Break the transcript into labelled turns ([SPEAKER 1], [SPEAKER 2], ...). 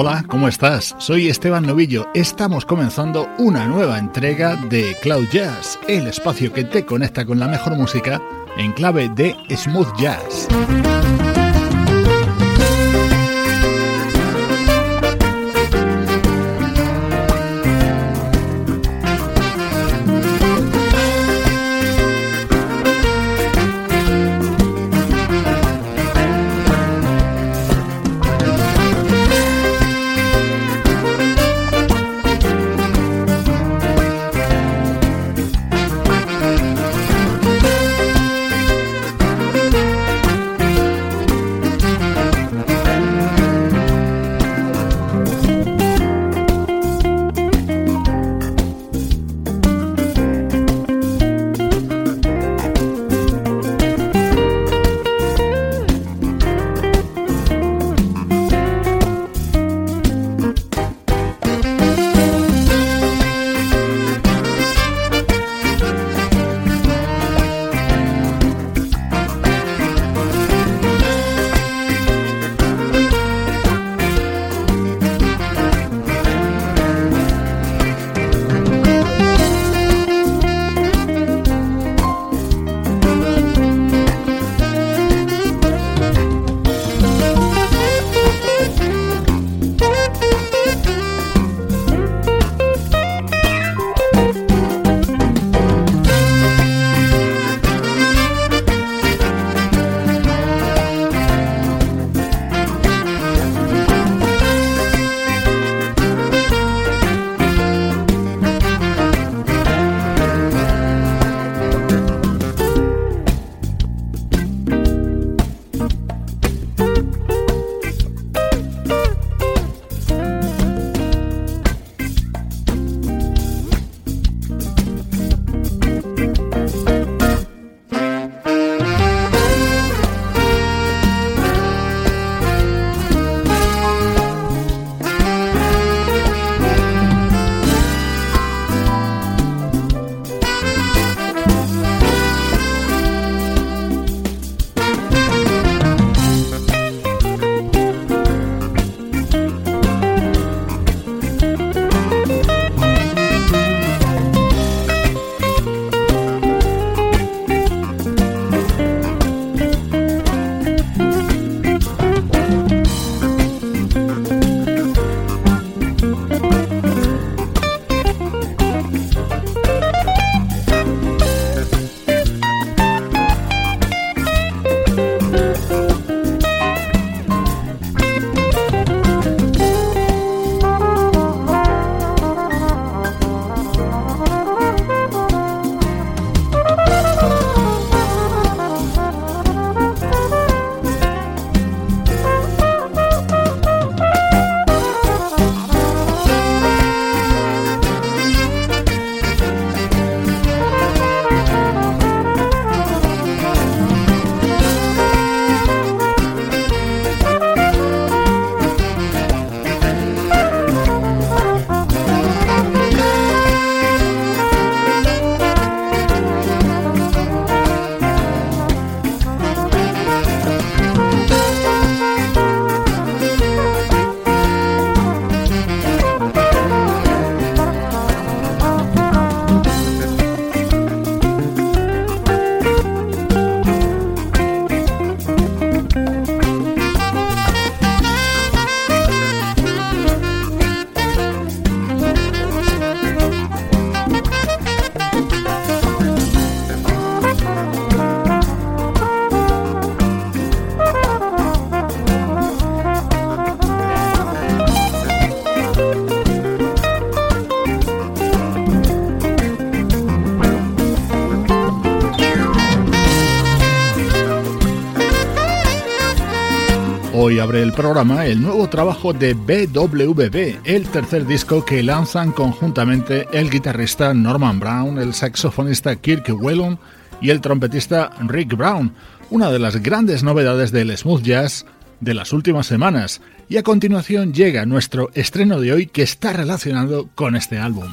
[SPEAKER 1] Hola, ¿cómo estás? Soy Esteban Novillo. Estamos comenzando una nueva entrega de Cloud Jazz, el espacio que te conecta con la mejor música en clave de smooth jazz. Hoy abre el programa el nuevo trabajo de BWB, el tercer disco que lanzan conjuntamente el guitarrista Norman Brown, el saxofonista Kirk Whelan y el trompetista Rick Brown, una de las grandes novedades del smooth jazz de las últimas semanas. Y a continuación llega nuestro estreno de hoy que está relacionado con este álbum.